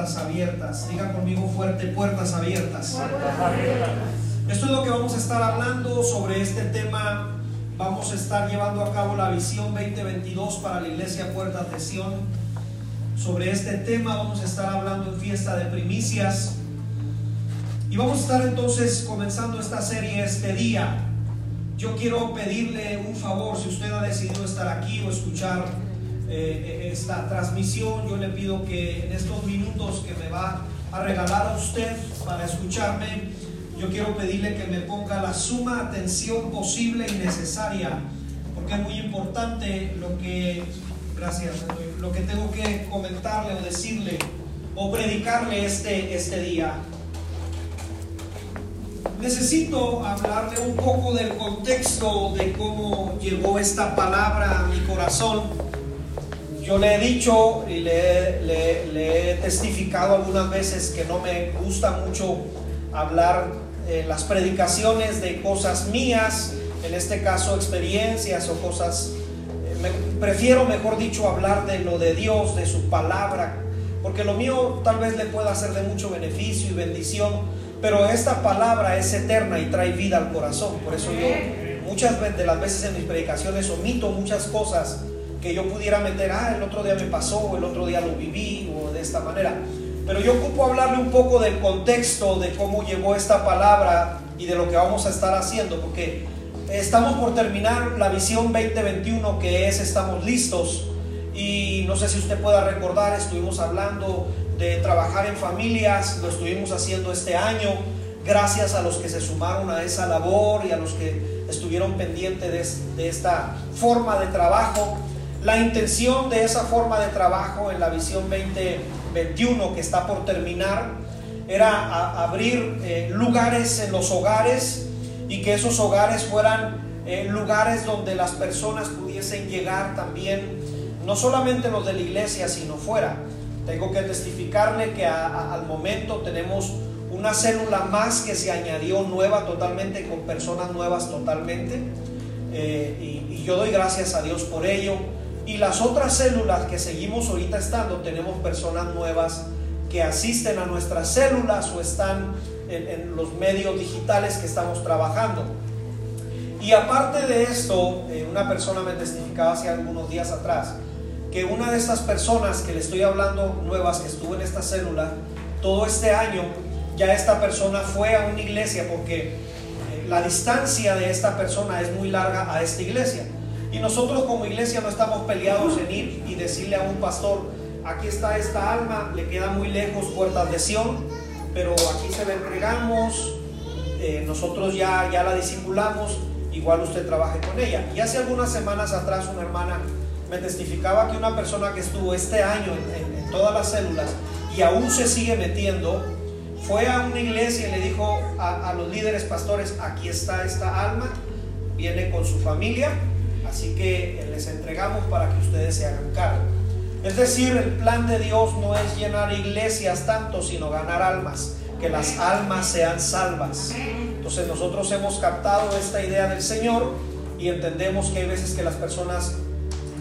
puertas abiertas. Diga conmigo fuerte, puertas abiertas. Esto es lo que vamos a estar hablando sobre este tema. Vamos a estar llevando a cabo la visión 2022 para la iglesia Puertas de Sion. Sobre este tema vamos a estar hablando en fiesta de primicias. Y vamos a estar entonces comenzando esta serie este día. Yo quiero pedirle un favor, si usted ha decidido estar aquí o escuchar eh, esta transmisión, yo le pido que en estos minutos que me va a regalar a usted para escucharme, yo quiero pedirle que me ponga la suma atención posible y necesaria, porque es muy importante lo que, gracias, lo que tengo que comentarle o decirle o predicarle este, este día. Necesito hablarle un poco del contexto de cómo llegó esta palabra a mi corazón. Yo le he dicho y le, he testificado algunas veces que no me gusta mucho hablar en las predicaciones de cosas mías, en este caso experiencias o cosas. Eh, prefiero, mejor dicho, hablar de lo de Dios, de su palabra, porque lo mío tal vez le pueda ser de mucho beneficio y bendición pero esta palabra es eterna y trae vida al corazón. Por eso yo muchas de las veces en mis predicaciones omito muchas cosas que yo pudiera meter, ah, el otro día me pasó, el otro día lo viví, o de esta manera. Pero yo ocupo hablarle un poco del contexto de cómo llegó esta palabra y de lo que vamos a estar haciendo, porque estamos por terminar la visión 2021 que es Estamos listos. Y no sé si usted pueda recordar, estuvimos hablando de trabajar en familias, lo estuvimos haciendo este año, gracias a los que se sumaron a esa labor y a los que estuvieron pendientes de, esta forma de trabajo. La intención de esa forma de trabajo en la visión 2021 que está por terminar era abrir eh, lugares en los hogares y que esos hogares fueran eh, lugares donde las personas pudiesen llegar también, no solamente los de la iglesia, sino fuera. Tengo que testificarle que al momento tenemos una célula más que se añadió nueva totalmente, con personas nuevas totalmente. Eh, y, y, yo doy gracias a Dios por ello. Y las otras células que seguimos ahorita estando, tenemos personas nuevas que asisten a nuestras células o están en, los medios digitales que estamos trabajando. Y aparte de esto, eh, una persona me testificaba hace algunos días atrás que una de estas personas que le estoy hablando nuevas que estuvo en esta célula, todo este año ya esta persona fue a una iglesia porque eh, la distancia de esta persona es muy larga a esta iglesia. Y nosotros como iglesia no estamos peleados en ir y decirle a un pastor, aquí está esta alma, le queda muy lejos puertas de Sion, pero aquí se la entregamos, eh, nosotros ya, ya la disimulamos, igual usted trabaje con ella. Y hace algunas semanas atrás una hermana me testificaba que una persona que estuvo este año en, todas las células y aún se sigue metiendo, fue a una iglesia y le dijo a, los líderes pastores, aquí está esta alma, viene con su familia, así que les entregamos para que ustedes se hagan cargo. Es decir, el plan de Dios no es llenar iglesias tanto, sino ganar almas, que las almas sean salvas. Entonces nosotros hemos captado esta idea del Señor y entendemos que hay veces que las personas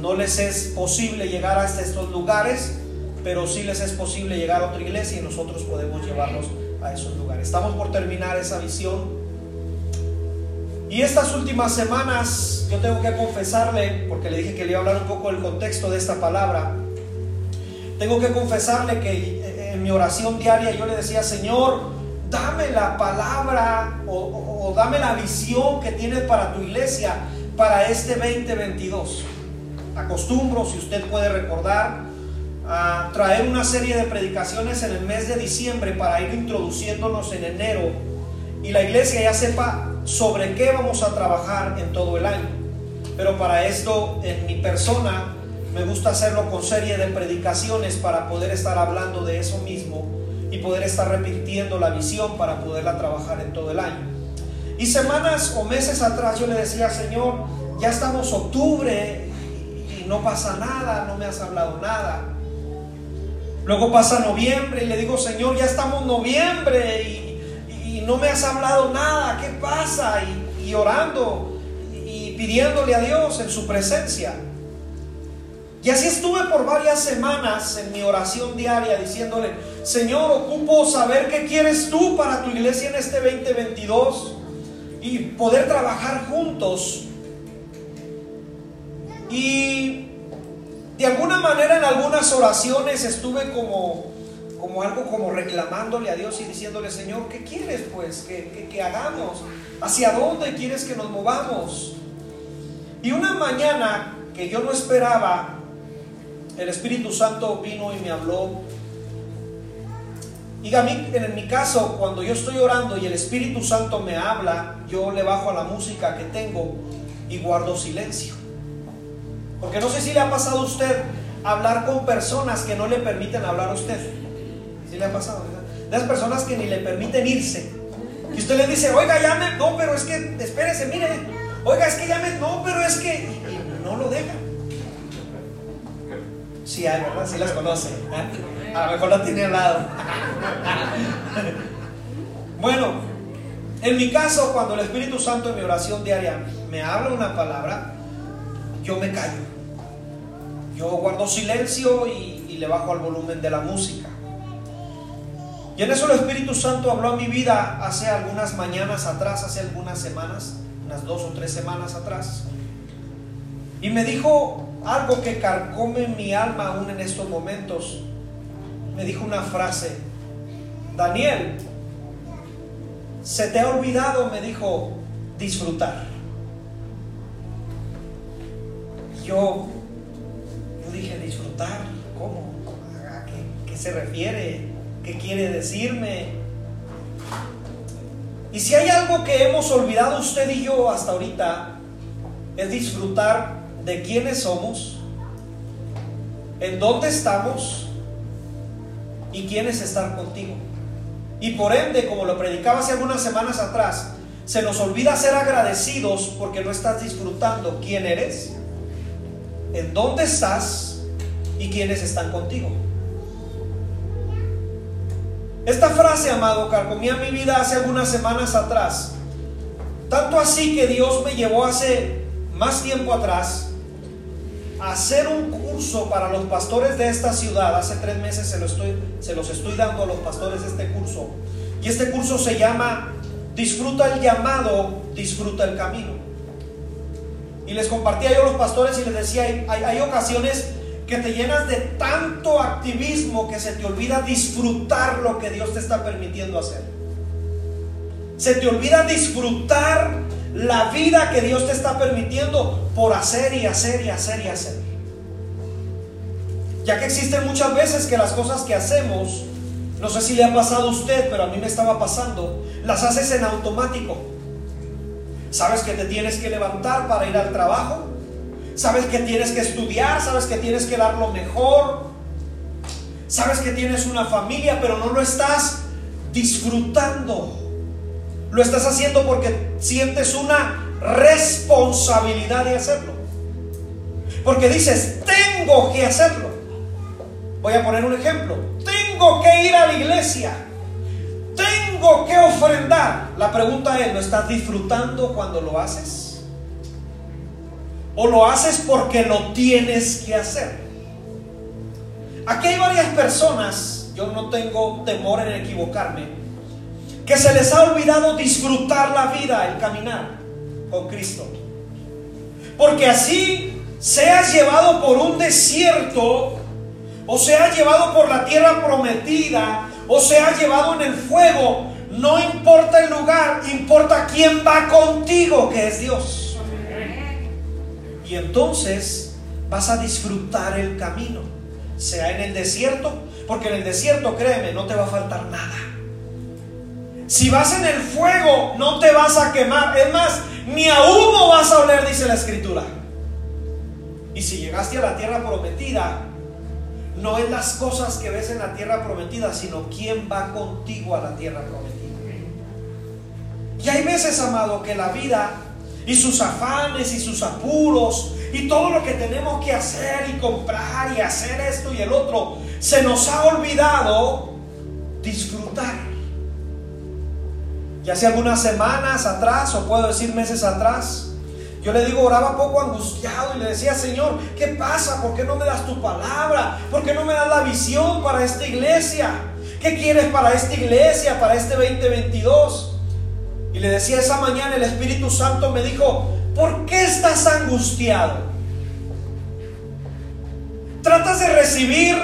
no les es posible llegar hasta estos lugares, pero sí les es posible llegar a otra iglesia y nosotros podemos llevarlos a esos lugares. Estamos por terminar esa visión. Y estas últimas semanas yo tengo que confesarle, porque le dije que le iba a hablar un poco del contexto de esta palabra, tengo que confesarle que en mi oración diaria yo le decía, Señor, dame la palabra o, o dame la visión que tienes para tu iglesia para este 2022 acostumbro, si usted puede recordar, a traer una serie de predicaciones en el mes de diciembre para ir introduciéndonos en enero. Y la iglesia ya sepa sobre qué vamos a trabajar en todo el año. Pero para esto, en mi persona, me gusta hacerlo con serie de predicaciones para poder estar hablando de eso mismo y poder estar repitiendo la visión para poderla trabajar en todo el año. Y semanas o meses atrás yo le decía, Señor, ya estamos octubre, no pasa nada, no me has hablado nada. Luego pasa noviembre y le digo, Señor, ya estamos noviembre y, no me has hablado nada, ¿qué pasa? Y, y orando y pidiéndole a Dios en su presencia. Y así estuve por varias semanas en mi oración diaria diciéndole, Señor, ocupo saber qué quieres tú para tu iglesia en este 2022 y poder trabajar juntos. Y de alguna manera en algunas oraciones estuve como, como algo como reclamándole a Dios y diciéndole, Señor, ¿qué quieres pues que, hagamos? ¿Hacia dónde quieres que nos movamos? Y una mañana que yo no esperaba, el Espíritu Santo vino y me habló. Y a mí, en mi caso, cuando yo estoy orando y el Espíritu Santo me habla, yo le bajo a la música que tengo y guardo silencio. Porque no sé si le ha pasado a usted hablar con personas que no le permiten hablar a usted. Le ha pasado? De las personas que ni le permiten irse. Y usted le dice, oiga, llame, no, pero es que, espérese, mire, oiga, es que llame, no, pero es que, no lo deja. Sí hay, ¿verdad? Sí las conoce. ¿eh? A lo mejor la tiene al lado. bueno, en mi caso, cuando el Espíritu Santo en mi oración diaria me habla una palabra, yo me callo. Yo guardo silencio y, y le bajo al volumen de la música. Y en eso el Espíritu Santo habló a mi vida hace algunas mañanas atrás, hace algunas semanas, unas dos o tres semanas atrás. Y me dijo algo que carcome mi alma aún en estos momentos. Me dijo una frase, Daniel, se te ha olvidado, me dijo, disfrutar. Yo, yo dije, disfrutar, ¿cómo? ¿A qué, qué se refiere? ¿Qué quiere decirme? Y si hay algo que hemos olvidado usted y yo hasta ahorita, es disfrutar de quiénes somos, en dónde estamos y quiénes están contigo. Y por ende, como lo predicaba hace algunas semanas atrás, se nos olvida ser agradecidos porque no estás disfrutando quién eres, en dónde estás y quiénes están contigo. Esta frase, amado, carcomía mi vida hace algunas semanas atrás. Tanto así que Dios me llevó hace más tiempo atrás hacer un curso para los pastores de esta ciudad. Hace tres meses se, lo estoy, se los estoy dando a los pastores este curso. Y este curso se llama Disfruta el llamado, disfruta el camino. Y les compartía yo a los pastores y les decía, hay, hay ocasiones que te llenas de tanto activismo que se te olvida disfrutar lo que Dios te está permitiendo hacer. Se te olvida disfrutar la vida que Dios te está permitiendo por hacer y hacer y hacer y hacer. Ya que existen muchas veces que las cosas que hacemos, no sé si le ha pasado a usted, pero a mí me estaba pasando, las haces en automático. Sabes que te tienes que levantar para ir al trabajo, sabes que tienes que estudiar, sabes que tienes que dar lo mejor, sabes que tienes una familia, pero no lo estás disfrutando. Lo estás haciendo porque sientes una responsabilidad de hacerlo. Porque dices, tengo que hacerlo. Voy a poner un ejemplo. Tengo que ir a la iglesia. Tengo que ofrendar. La pregunta es, ¿lo estás disfrutando cuando lo haces? ¿O lo haces porque lo tienes que hacer? Aquí hay varias personas, yo no tengo temor en equivocarme, que se les ha olvidado disfrutar la vida, el caminar con Cristo. Porque así seas llevado por un desierto, o seas llevado por la tierra prometida, o seas llevado en el fuego, no importa el lugar, importa quién va contigo, que es Dios. Y entonces vas a disfrutar el camino, sea en el desierto, porque en el desierto, créeme, no te va a faltar nada. Si vas en el fuego, no te vas a quemar. Es más, ni a humo vas a oler, dice la escritura. Y si llegaste a la tierra prometida, no es las cosas que ves en la tierra prometida, sino quién va contigo a la tierra prometida. Y hay veces, amado, que la vida y sus afanes y sus apuros y todo lo que tenemos que hacer y comprar y hacer esto y el otro, se nos ha olvidado disfrutar. Y hace algunas semanas atrás, o puedo decir meses atrás, Yo le digo, oraba poco angustiado y le decía, Señor, ¿qué pasa? ¿Por qué no me das tu palabra? ¿Por qué no me das la visión para esta iglesia? ¿Qué quieres para esta iglesia, para este 2022? Y le decía esa mañana, el Espíritu Santo me dijo, ¿por qué estás angustiado? Tratas de recibir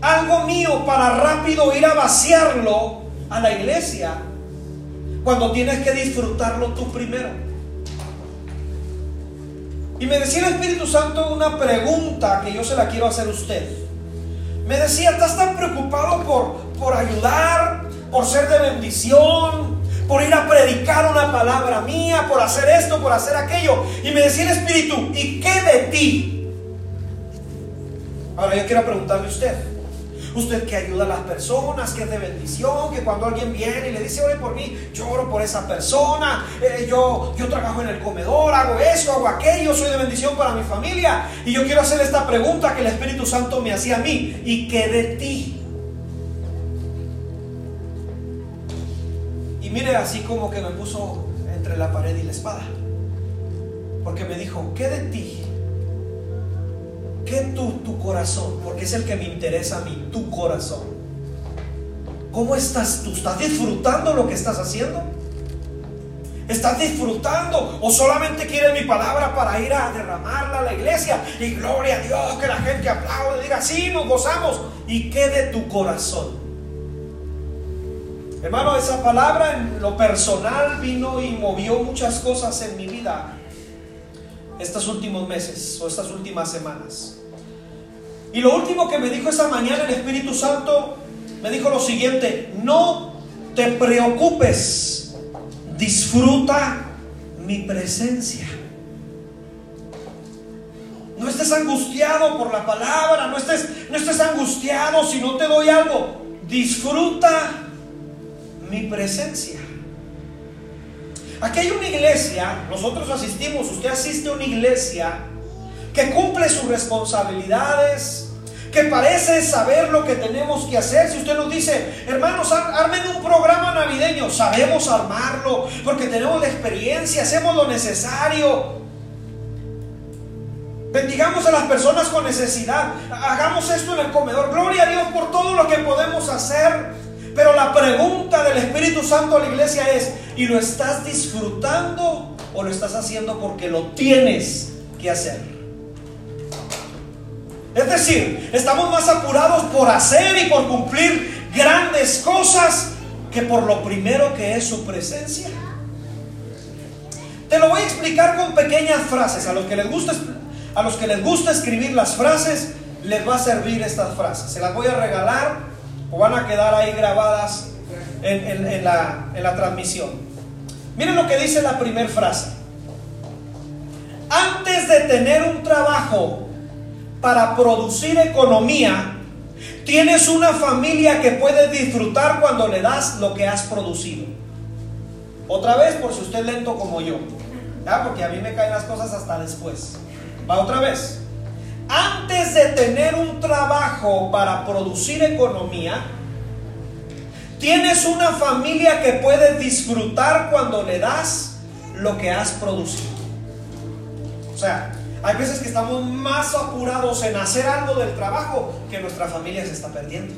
algo mío para rápido ir a vaciarlo a la iglesia cuando tienes que disfrutarlo tú primero. Y me decía el Espíritu Santo una pregunta que yo se la quiero hacer a usted. Me decía, ¿estás tan preocupado por, por ayudar, por ser de bendición, por ir a predicar una palabra mía, por hacer esto, por hacer aquello? Y me decía el Espíritu, ¿y qué de ti? Ahora yo quiero preguntarle a usted, Usted que ayuda a las personas, que es de bendición, que cuando alguien viene y le dice, ore por mí, yo oro por esa persona, eh, yo, yo trabajo en el comedor, hago eso, hago aquello, soy de bendición para mi familia. Y yo quiero hacer esta pregunta que el Espíritu Santo me hacía a mí, ¿y qué de ti? Y mire así como que me puso entre la pared y la espada. Porque me dijo, ¿qué de ti? ¿Qué tu, tu corazón? Porque es el que me interesa a mí, tu corazón. ¿Cómo estás tú? ¿Estás disfrutando lo que estás haciendo? ¿Estás disfrutando? ¿O solamente quieres mi palabra para ir a derramarla a la iglesia? Y gloria a Dios, que la gente aplaude, diga, sí, nos gozamos. ¿Y qué de tu corazón? Hermano, esa palabra en lo personal vino y movió muchas cosas en mi vida estos últimos meses o estas últimas semanas. Y lo último que me dijo esa mañana el Espíritu Santo, me dijo lo siguiente, no te preocupes, disfruta mi presencia. No estés angustiado por la palabra, no estés, no estés angustiado si no te doy algo. Disfruta mi presencia. Aquí hay una iglesia, nosotros asistimos, usted asiste a una iglesia que cumple sus responsabilidades, que parece saber lo que tenemos que hacer. Si usted nos dice, hermanos, armen un programa navideño, sabemos armarlo, porque tenemos la experiencia, hacemos lo necesario. Bendigamos a las personas con necesidad, hagamos esto en el comedor. Gloria a Dios por todo lo que podemos hacer. Pero la pregunta del Espíritu Santo a la iglesia es, ¿y lo estás disfrutando o lo estás haciendo porque lo tienes que hacer? Es decir, estamos más apurados por hacer y por cumplir grandes cosas que por lo primero que es su presencia. Te lo voy a explicar con pequeñas frases. A los que les gusta, a los que les gusta escribir las frases, les va a servir estas frases. Se las voy a regalar o van a quedar ahí grabadas en, la, transmisión. Miren lo que dice la primera frase. Antes de tener un trabajo para producir economía, tienes una familia que puedes disfrutar cuando le das lo que has producido. Otra vez, por si usted es lento como yo, porque a mí me caen las cosas hasta después. Va otra vez. Antes de tener un trabajo para producir economía, tienes una familia que puedes disfrutar cuando le das lo que has producido. O sea, hay veces que estamos más apurados en hacer algo del trabajo que nuestra familia se está perdiendo.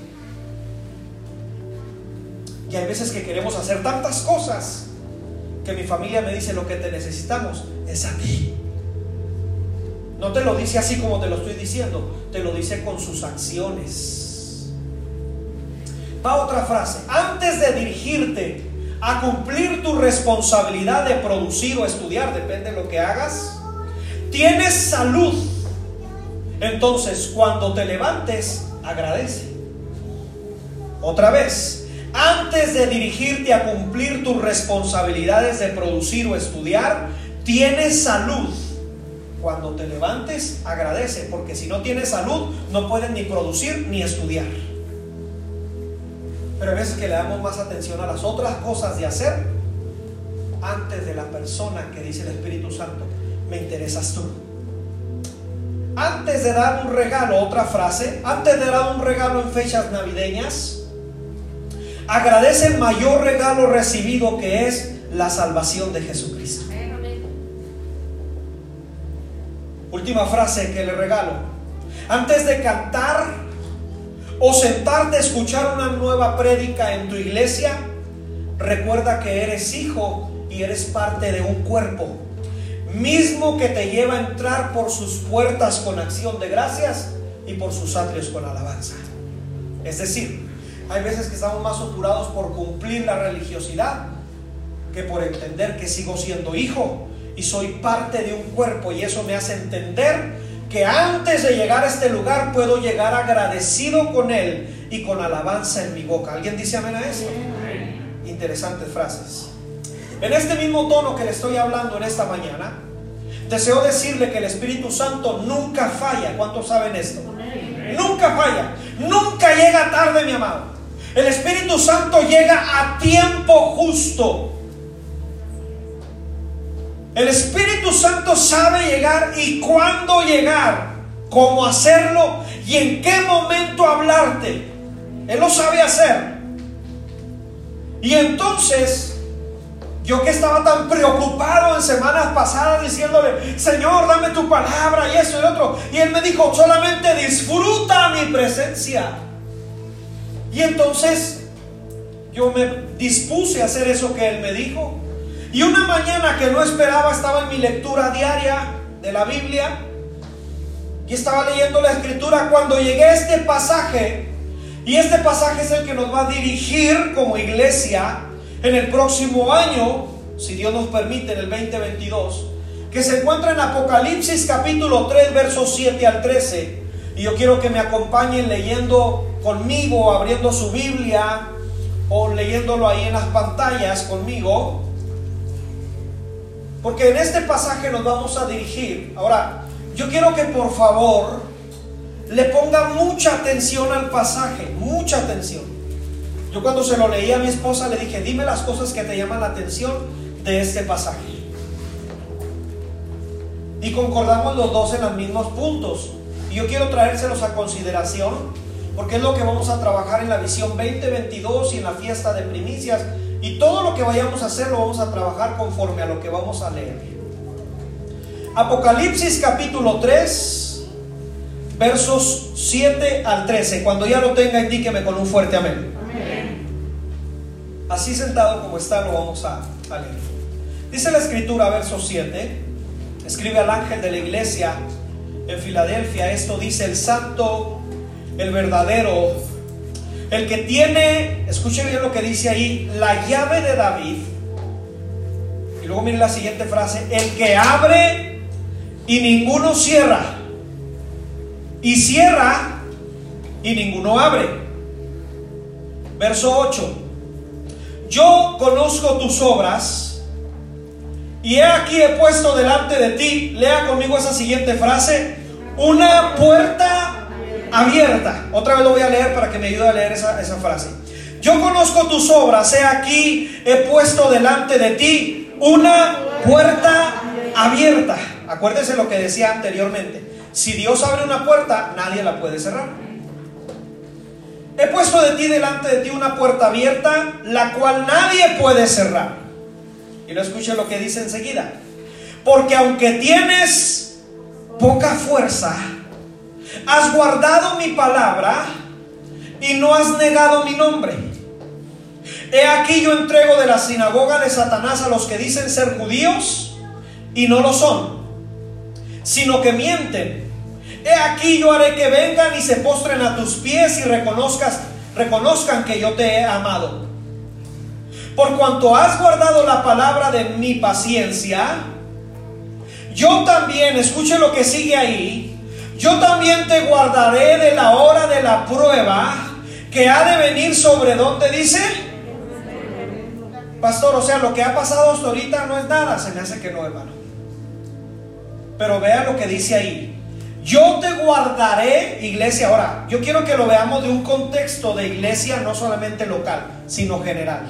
Y hay veces que queremos hacer tantas cosas que mi familia me dice lo que te necesitamos es a ti. No te lo dice así como te lo estoy diciendo, te lo dice con sus acciones. Va otra frase, antes de dirigirte a cumplir tu responsabilidad de producir o estudiar, depende de lo que hagas, tienes salud, entonces cuando te levantes, agradece. Otra vez, antes de dirigirte a cumplir tus responsabilidades de producir o estudiar, tienes salud. Cuando te levantes, agradece, porque si no tienes salud, no puedes ni producir ni estudiar. Pero a veces que le damos más atención a las otras cosas de hacer antes de la persona que dice el Espíritu Santo me interesas tú. Antes de dar un regalo, otra frase, antes de dar un regalo en fechas navideñas, agradece el mayor regalo recibido que es la salvación de Jesucristo. Última frase que le regalo. Antes de cantar o sentarte a escuchar una nueva prédica en tu iglesia, recuerda que eres hijo y eres parte de un cuerpo, mismo que te lleva a entrar por sus puertas con acción de gracias y por sus atrios con alabanza. Es decir, hay veces que estamos más apurados por cumplir la religiosidad que por entender que sigo siendo hijo y soy parte de un cuerpo y eso me hace entender que antes de llegar a este lugar puedo llegar agradecido con Él y con alabanza en mi boca. ¿Alguien dice amén a eso? Interesantes frases. En este mismo tono que le estoy hablando en esta mañana, deseo decirle que el Espíritu Santo nunca falla. ¿Cuántos saben esto? Nunca falla. Nunca llega tarde, mi amado. El Espíritu Santo llega a tiempo justo. El Espíritu Santo sabe llegar y cuándo llegar, cómo hacerlo y en qué momento hablarte. Él lo sabe hacer. Y entonces, yo que estaba tan preocupado en semanas pasadas diciéndole, Señor, dame tu palabra y eso y otro. Y Él me dijo, solamente disfruta mi presencia. Y entonces yo me dispuse a hacer eso que Él me dijo. Y una mañana que no esperaba estaba en mi lectura diaria de la Biblia y estaba leyendo la escritura cuando llegué a este pasaje y este pasaje es el que nos va a dirigir como iglesia en el próximo año, si Dios nos permite, en el 2022, que se encuentra en Apocalipsis capítulo 3 versos 7 al 13. Y yo quiero que me acompañen leyendo conmigo, abriendo su Biblia o leyéndolo ahí en las pantallas conmigo. Porque en este pasaje nos vamos a dirigir. Ahora, yo quiero que por favor le ponga mucha atención al pasaje, mucha atención. Yo cuando se lo leí a mi esposa le dije, dime las cosas que te llaman la atención de este pasaje. Y concordamos los dos en los mismos puntos. Y yo quiero traérselos a consideración porque es lo que vamos a trabajar en la visión 2022 y en la fiesta de primicias y todo lo que vayamos a hacer lo vamos a trabajar conforme a lo que vamos a leer. Apocalipsis capítulo 3, versos 7 al 13. Cuando ya lo tenga, indíqueme con un fuerte amén. Así sentado como está, lo vamos a, a leer. Dice la escritura, verso 7, escribe al ángel de la iglesia en Filadelfia, esto dice el santo, el verdadero, el que tiene, escuchen bien lo que dice ahí, la llave de David. Y luego miren la siguiente frase, el que abre y ninguno cierra. Y cierra y ninguno abre. Verso 8. Yo conozco tus obras y he aquí he puesto delante de ti, lea conmigo esa siguiente frase, una puerta abierta. Otra vez lo voy a leer para que me ayude a leer esa, frase. Yo conozco tus obras, he aquí, he puesto delante de ti una puerta abierta. Acuérdese lo que decía anteriormente. Si Dios abre una puerta, nadie la puede cerrar. He puesto de ti delante de ti una puerta abierta, la cual nadie puede cerrar. Y lo escuche lo que dice enseguida. Porque aunque tienes poca fuerza, has guardado mi palabra y no has negado mi nombre. He aquí yo entrego de la sinagoga de Satanás a los que dicen ser judíos y no lo son, sino que mienten. He aquí yo haré que vengan y se postren a tus pies y reconozcas, reconozcan que yo te he amado. Por cuanto has guardado la palabra de mi paciencia, yo también, escuche lo que sigue ahí, yo también te guardaré de la hora de la prueba que ha de venir sobre donde dice. Pastor, o sea, lo que ha pasado hasta ahorita no es nada, se me hace que no, hermano. Pero vea lo que dice ahí. Yo te guardaré, iglesia. Ahora, yo quiero que lo veamos de un contexto de iglesia, no solamente local, sino general.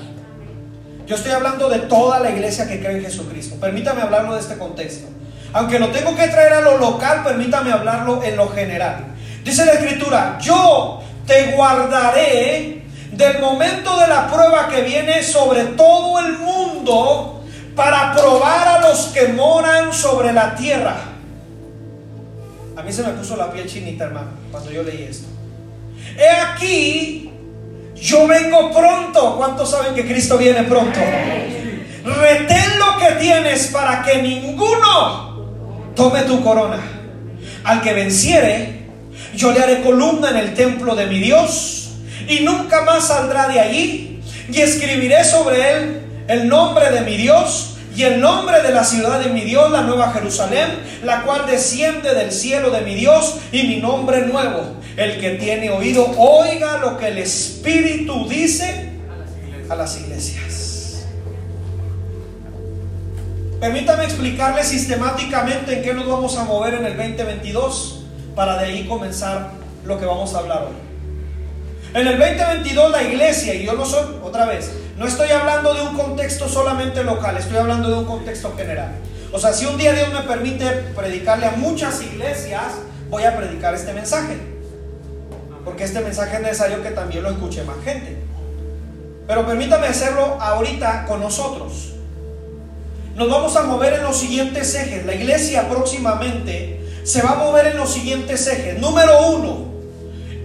Yo estoy hablando de toda la iglesia que cree en Jesucristo. Permítame hablarlo de este contexto. Aunque lo tengo que traer a lo local, permítame hablarlo en lo general. Dice la escritura, yo te guardaré del momento de la prueba que viene sobre todo el mundo para probar a los que moran sobre la tierra. A mí se me puso la piel chinita, hermano, cuando yo leí esto. He aquí, yo vengo pronto. ¿Cuántos saben que Cristo viene pronto? Retén lo que tienes para que ninguno tome tu corona. Al que venciere, yo le haré columna en el templo de mi Dios y nunca más saldrá de allí. Y escribiré sobre él el nombre de mi Dios y el nombre de la ciudad de mi Dios, la nueva Jerusalén, la cual desciende del cielo de mi Dios y mi nombre nuevo. El que tiene oído, oiga lo que el Espíritu dice a las iglesias. Permítame explicarle sistemáticamente en qué nos vamos a mover en el 2022 para de ahí comenzar lo que vamos a hablar hoy. En el 2022 la iglesia, y yo no soy, otra vez, no estoy hablando de un contexto solamente local, estoy hablando de un contexto general. O sea, si un día Dios me permite predicarle a muchas iglesias, voy a predicar este mensaje. Porque este mensaje es necesario que también lo escuche más gente. Pero permítame hacerlo ahorita con nosotros. Nos vamos a mover en los siguientes ejes. La iglesia próximamente se va a mover en los siguientes ejes. Número uno,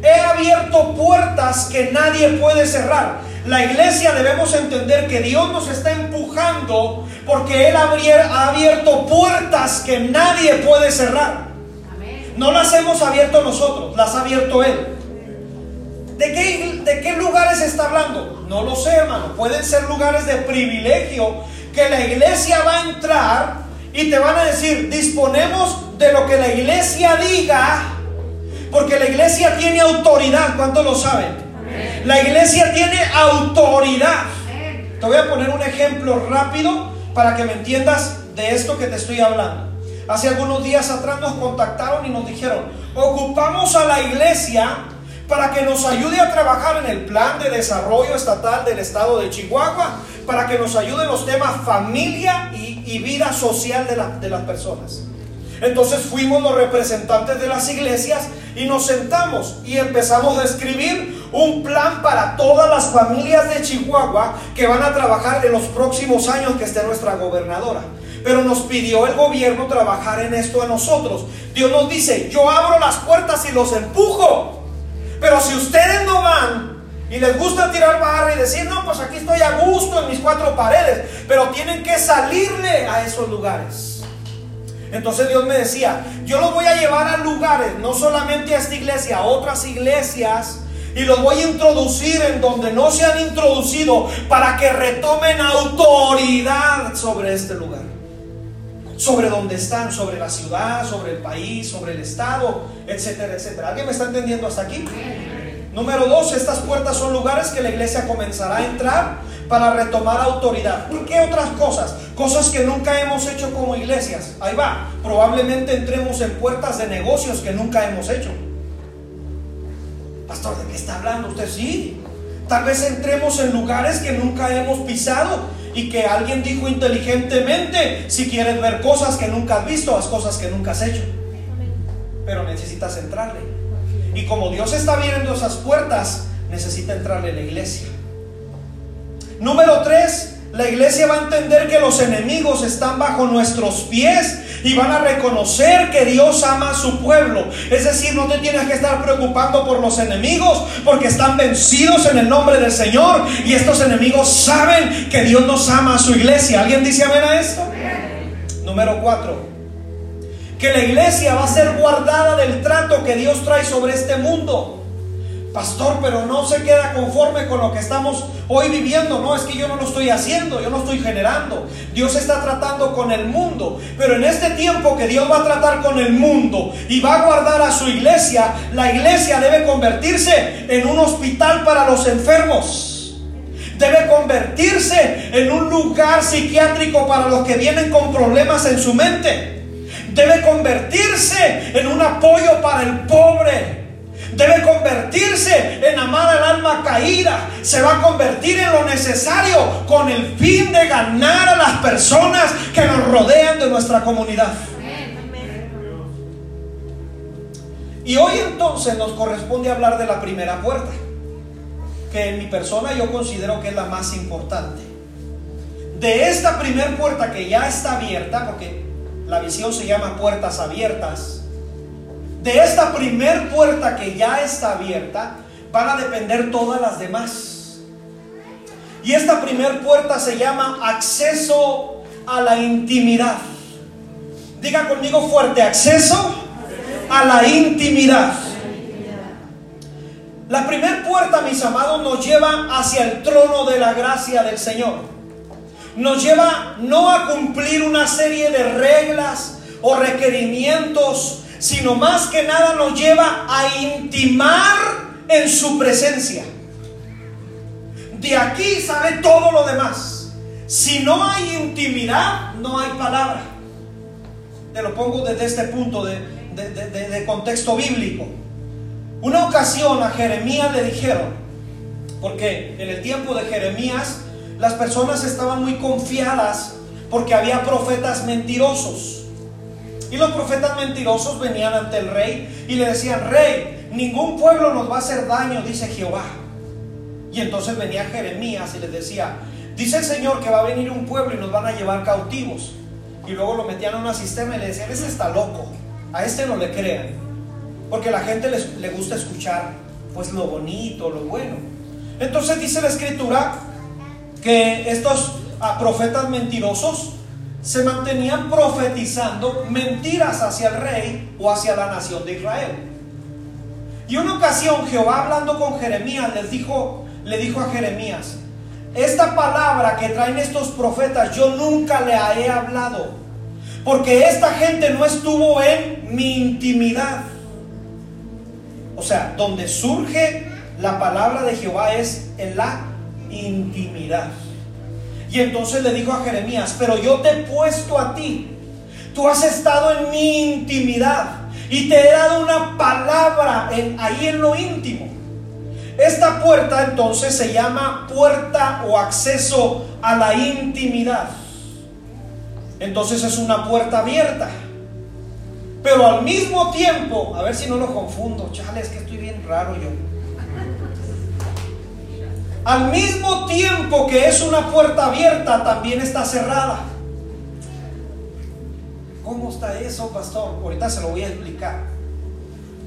he abierto puertas que nadie puede cerrar. La iglesia debemos entender que Dios nos está empujando porque Él ha abierto puertas que nadie puede cerrar. No las hemos abierto nosotros, las ha abierto Él. ¿De qué, ¿De qué lugares está hablando? No lo sé, hermano. Pueden ser lugares de privilegio que la iglesia va a entrar y te van a decir, disponemos de lo que la iglesia diga, porque la iglesia tiene autoridad. ¿Cuántos lo saben? La iglesia tiene autoridad. Te voy a poner un ejemplo rápido para que me entiendas de esto que te estoy hablando. Hace algunos días atrás nos contactaron y nos dijeron, ocupamos a la iglesia para que nos ayude a trabajar en el plan de desarrollo estatal del estado de Chihuahua, para que nos ayude en los temas familia y, vida social de, de las personas. Entonces fuimos los representantes de las iglesias y nos sentamos y empezamos a escribir un plan para todas las familias de Chihuahua que van a trabajar en los próximos años que esté nuestra gobernadora. Pero nos pidió el gobierno trabajar en esto a nosotros. Dios nos dice, yo abro las puertas y los empujo. Pero si ustedes no van y les gusta tirar barra y decir, no, pues aquí estoy a gusto en mis cuatro paredes, pero tienen que salirle a esos lugares. Entonces Dios me decía, yo los voy a llevar a lugares, no solamente a esta iglesia, a otras iglesias, y los voy a introducir en donde no se han introducido para que retomen autoridad sobre este lugar. Sobre donde están, sobre la ciudad, sobre el país, sobre el estado, etcétera, etcétera. ¿Alguien me está entendiendo hasta aquí? Número dos, estas puertas son lugares que la iglesia comenzará a entrar para retomar autoridad. ¿Por qué otras cosas? Cosas que nunca hemos hecho como iglesias. Ahí va. Probablemente entremos en puertas de negocios que nunca hemos hecho. Pastor, ¿de qué está hablando usted? Sí. Tal vez entremos en lugares que nunca hemos pisado y que alguien dijo inteligentemente, si quieres ver cosas que nunca has visto, haz cosas que nunca has hecho. Pero necesitas entrarle. Y como Dios está abriendo esas puertas, necesita entrarle la iglesia. Número tres, la iglesia va a entender que los enemigos están bajo nuestros pies y van a reconocer que Dios ama a su pueblo. Es decir, no te tienes que estar preocupando por los enemigos porque están vencidos en el nombre del Señor y estos enemigos saben que Dios nos ama a su iglesia. ¿Alguien dice amén a esto? Número cuatro, que la iglesia va a ser guardada del trato que Dios trae sobre este mundo. Pastor, pero no se queda conforme con lo que estamos hoy viviendo. No, es que yo no lo estoy haciendo, yo no estoy generando. Dios está tratando con el mundo. Pero en este tiempo que Dios va a tratar con el mundo y va a guardar a su iglesia, la iglesia debe convertirse en un hospital para los enfermos. Debe convertirse en un lugar psiquiátrico para los que vienen con problemas en su mente. Debe convertirse en un apoyo para el pobre debe convertirse en amar al alma caída. Se va a convertir en lo necesario con el fin de ganar a las personas que nos rodean de nuestra comunidad. Y hoy entonces nos corresponde hablar de la primera puerta, que en mi persona yo considero que es la más importante. De esta primera puerta que ya está abierta, porque la visión se llama puertas abiertas, De esta primer puerta que ya está abierta, van a depender todas las demás. Y esta primer puerta se llama acceso a la intimidad. Diga conmigo fuerte, acceso a la intimidad. La primera puerta, mis amados, nos lleva hacia el trono de la gracia del Señor. Nos lleva no a cumplir una serie de reglas o requerimientos, sino más que nada nos lleva a intimar en su presencia. De aquí sale todo lo demás. Si no hay intimidad, no hay palabra. Te lo pongo desde este punto de, de contexto bíblico. Una ocasión a Jeremías le dijeron, porque en el tiempo de Jeremías las personas estaban muy confiadas porque había profetas mentirosos. Y los profetas mentirosos venían ante el rey y le decían, rey, ningún pueblo nos va a hacer daño, dice Jehová. Y entonces venía Jeremías y les decía, dice el Señor que va a venir un pueblo y nos van a llevar cautivos. Y luego lo metían en una sistema y le decían, ese está loco, a este no le crean. Porque la gente le gusta escuchar pues lo bonito, lo bueno. Entonces dice la escritura que estos ah, profetas mentirosos se mantenían profetizando mentiras hacia el rey o hacia la nación de Israel. Y una ocasión Jehová hablando con Jeremías les dijo, le dijo a Jeremías, esta palabra que traen estos profetas yo nunca le he hablado, porque esta gente no estuvo en mi intimidad. O sea, donde surge la palabra de Jehová es en la intimidad. Y entonces le dijo a Jeremías, pero yo te he puesto a ti. Tú has estado en mi intimidad y te he dado una palabra en, ahí en lo íntimo. Esta puerta entonces se llama puerta o acceso a la intimidad. Entonces es una puerta abierta. Pero al mismo tiempo, a ver si no lo confundo, chale, es que estoy bien raro yo. Al mismo tiempo que es una puerta abierta, también está cerrada. ¿Cómo está eso, pastor? Ahorita se lo voy a explicar.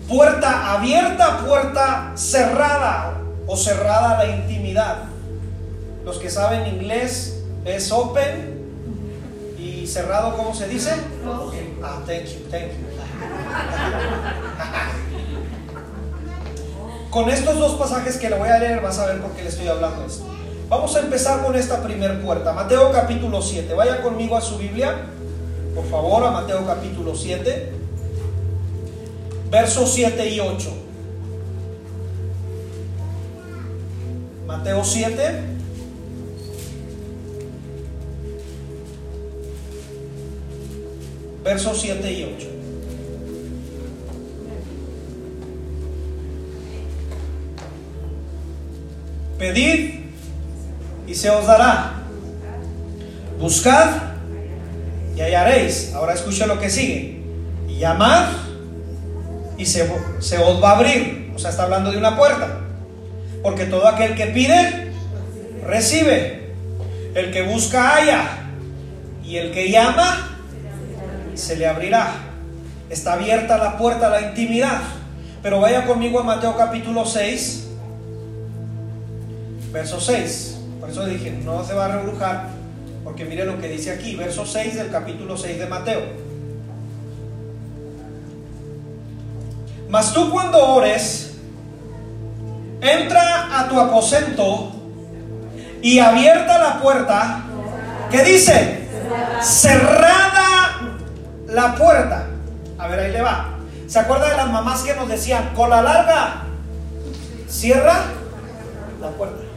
Puerta abierta, puerta cerrada o cerrada a la intimidad. Los que saben inglés es open y cerrado, ¿cómo se dice? Ah, thank you, thank you. Con estos dos pasajes que le voy a leer vas a ver por qué le estoy hablando esto. Vamos a empezar con esta primer puerta. Mateo capítulo 7. Vaya conmigo a su Biblia. Por favor, a Mateo capítulo 7. Versos 7 y 8. Mateo 7. Versos 7 y 8. Pedid y se os dará. Buscad y hallaréis. Ahora escucha lo que sigue. Llamad y se, se os va a abrir. O sea, está hablando de una puerta. Porque todo aquel que pide, recibe. El que busca, halla. Y el que llama, se le abrirá. Está abierta la puerta a la intimidad. Pero vaya conmigo a Mateo capítulo 6 verso 6. Por eso dije, no se va a rebrujar, porque mire lo que dice aquí, verso 6 del capítulo 6 de Mateo. Mas tú cuando ores, entra a tu aposento y abierta la puerta, ¿qué dice? Cerrada la puerta. A ver, ahí le va. ¿Se acuerda de las mamás que nos decían, con la larga, cierra la puerta?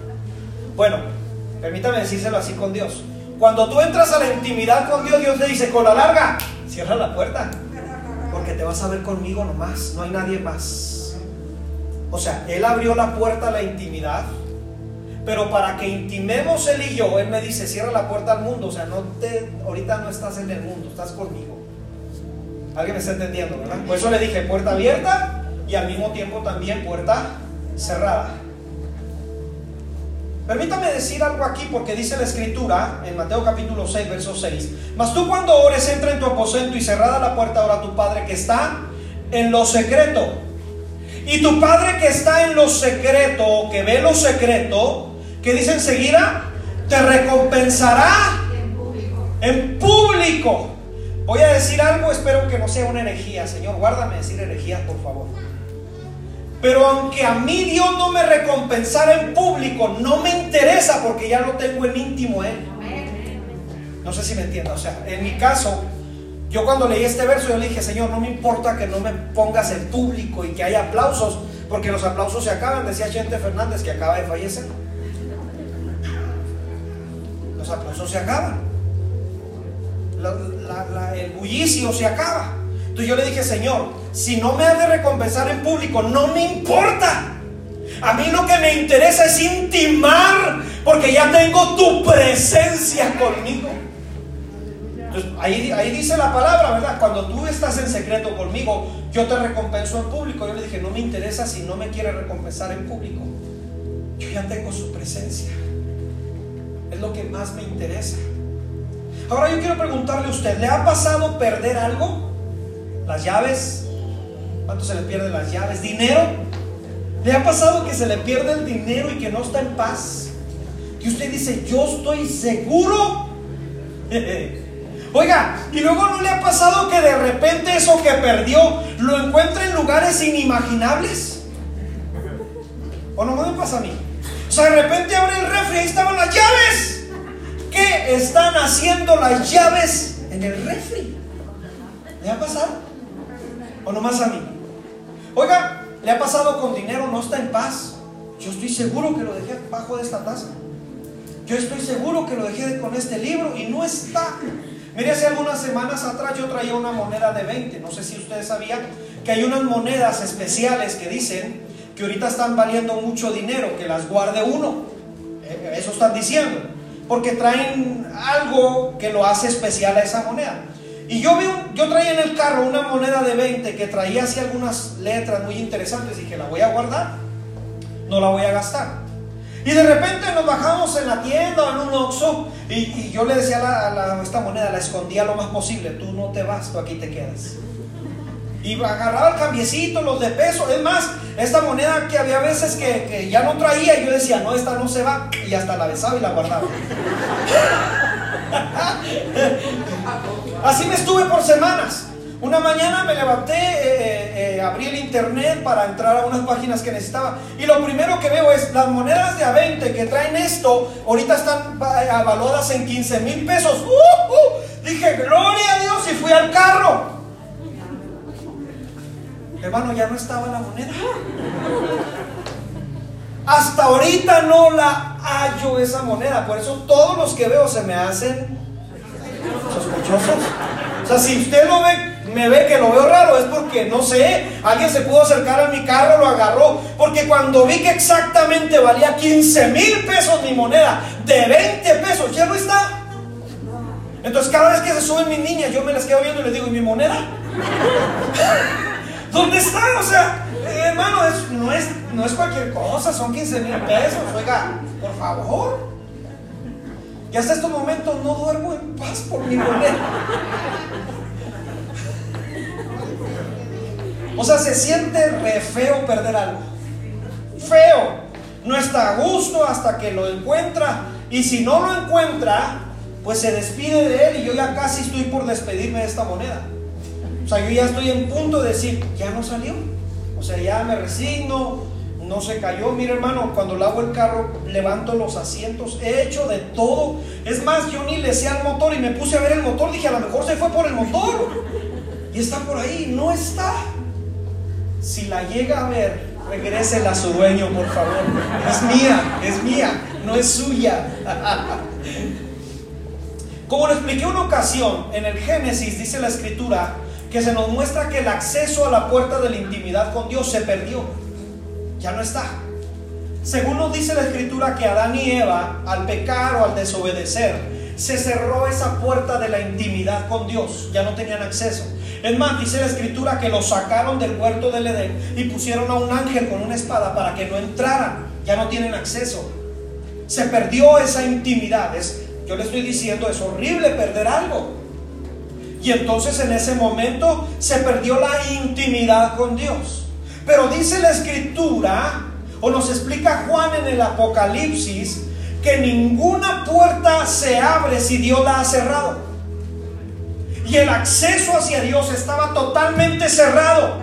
Bueno, permítame decírselo así con Dios. Cuando tú entras a la intimidad con Dios, Dios te dice, con la larga, cierra la puerta. Porque te vas a ver conmigo nomás, no hay nadie más. O sea, Él abrió la puerta a la intimidad. Pero para que intimemos Él y yo, Él me dice, cierra la puerta al mundo. O sea, no te, ahorita no estás en el mundo, estás conmigo. ¿Alguien me está entendiendo, verdad? Por eso le dije puerta abierta y al mismo tiempo también puerta cerrada. Permítame decir algo aquí porque dice la escritura en Mateo capítulo 6, verso 6. Mas tú cuando ores entra en tu aposento y cerrada la puerta ahora tu Padre que está en lo secreto. Y tu Padre que está en lo secreto, que ve lo secreto, que dice enseguida, te recompensará en público. Voy a decir algo, espero que no sea una herejía, Señor. Guárdame decir herejías, por favor. Pero aunque a mí Dios no me recompensara en público, no me interesa porque ya lo tengo en íntimo Él. No sé si me entienda. O sea, en mi caso, yo cuando leí este verso, yo le dije, Señor, no me importa que no me pongas en público y que haya aplausos, porque los aplausos se acaban, decía Chente Fernández que acaba de fallecer. Los aplausos se acaban. el bullicio se acaba. Entonces yo le dije, Señor, si no me has de recompensar en público, no me importa. A mí lo que me interesa es intimar, porque ya tengo tu presencia conmigo ahí, ahí dice la palabra, ¿verdad? Cuando tú estás en secreto conmigo, yo te recompenso en público. Yo le dije, no me interesa si no me quiere recompensar en público. Yo ya tengo su presencia. Es lo que más me interesa. Ahora yo quiero preguntarle a usted, ¿le ha pasado perder algo? Las llaves. ¿Cuánto se le pierden las llaves? ¿Dinero? ¿Le ha pasado que se le pierde el dinero y que no está en paz? Y usted dice, yo estoy seguro Oiga, y luego no le ha pasado que de repente eso que perdió lo encuentra en lugares inimaginables. ¿O no me pasa a mí? O sea, de repente abre el refri, ahí estaban las llaves. ¿Qué están haciendo las llaves en el refri? ¿Le ha pasado? ¿O no más a mí? Oiga, ¿le ha pasado con dinero? ¿No está en paz? Yo estoy seguro que lo dejé bajo de esta taza. Yo estoy seguro que lo dejé con este libro y no está. Mire, hace algunas semanas atrás yo traía una moneda de 20. No sé si ustedes sabían que hay unas monedas especiales que dicen que ahorita están valiendo mucho dinero, que las guarde uno. Eh, eso están diciendo. Porque traen algo que lo hace especial a esa moneda. Y yo vi, yo traía en el carro una moneda de 20 que traía así algunas letras muy interesantes y que la voy a guardar. No la voy a gastar. Y de repente nos bajamos en la tienda en un oxo y, yo le decía a, esta moneda, la escondía lo más posible, tú no te vas, tú aquí te quedas. Y agarraba el cambiecito, los de peso. Es más, esta moneda que había veces que, que ya no traía, y yo decía, no, esta no se va. Y hasta la besaba y la guardaba. Así me estuve por semanas. Una mañana me levanté, eh, eh, eh, abrí el internet para entrar a unas páginas que necesitaba. Y lo primero que veo es las monedas de A20 que traen esto, ahorita están avaluadas en 15 mil pesos. ¡Uh, uh! Dije, gloria a Dios, y fui al carro. Hermano, ya no estaba la moneda. Hasta ahorita no la hallo esa moneda. Por eso todos los que veo se me hacen sospechosos. O sea, si usted lo ve me ve que lo veo raro, es porque no sé, alguien se pudo acercar a mi carro, lo agarró, porque cuando vi que exactamente valía 15 mil pesos mi moneda, de 20 pesos, ya no está. Entonces cada vez que se suben mis niñas, yo me las quedo viendo y les digo, ¿y mi moneda? ¿Dónde está? O sea, hermano, no, es, no es cualquier cosa, son 15 mil pesos, oiga, por favor. Y hasta estos momentos no duermo en paz por mi moneda. O sea, se siente re feo perder algo. Feo. No está a gusto hasta que lo encuentra. Y si no lo encuentra, pues se despide de él y yo ya casi estoy por despedirme de esta moneda. O sea, yo ya estoy en punto de decir, ya no salió. O sea, ya me resigno, no se cayó. Mira, hermano, cuando lavo el carro, levanto los asientos, he hecho de todo. Es más, yo ni le sé al motor y me puse a ver el motor. Dije, a lo mejor se fue por el motor. Y está por ahí, no está. Si la llega a ver, regrésela a su dueño, por favor. Es mía, es mía, no es suya. Como lo expliqué una ocasión, en el Génesis dice la escritura que se nos muestra que el acceso a la puerta de la intimidad con Dios se perdió. Ya no está. Según nos dice la escritura que Adán y Eva, al pecar o al desobedecer, se cerró esa puerta de la intimidad con Dios. Ya no tenían acceso. Es más, dice la escritura que lo sacaron del huerto del Edén y pusieron a un ángel con una espada para que no entraran. Ya no tienen acceso. Se perdió esa intimidad. Es, yo le estoy diciendo, es horrible perder algo. Y entonces en ese momento se perdió la intimidad con Dios. Pero dice la escritura, o nos explica Juan en el Apocalipsis, que ninguna puerta se abre si Dios la ha cerrado. Y el acceso hacia Dios estaba totalmente cerrado.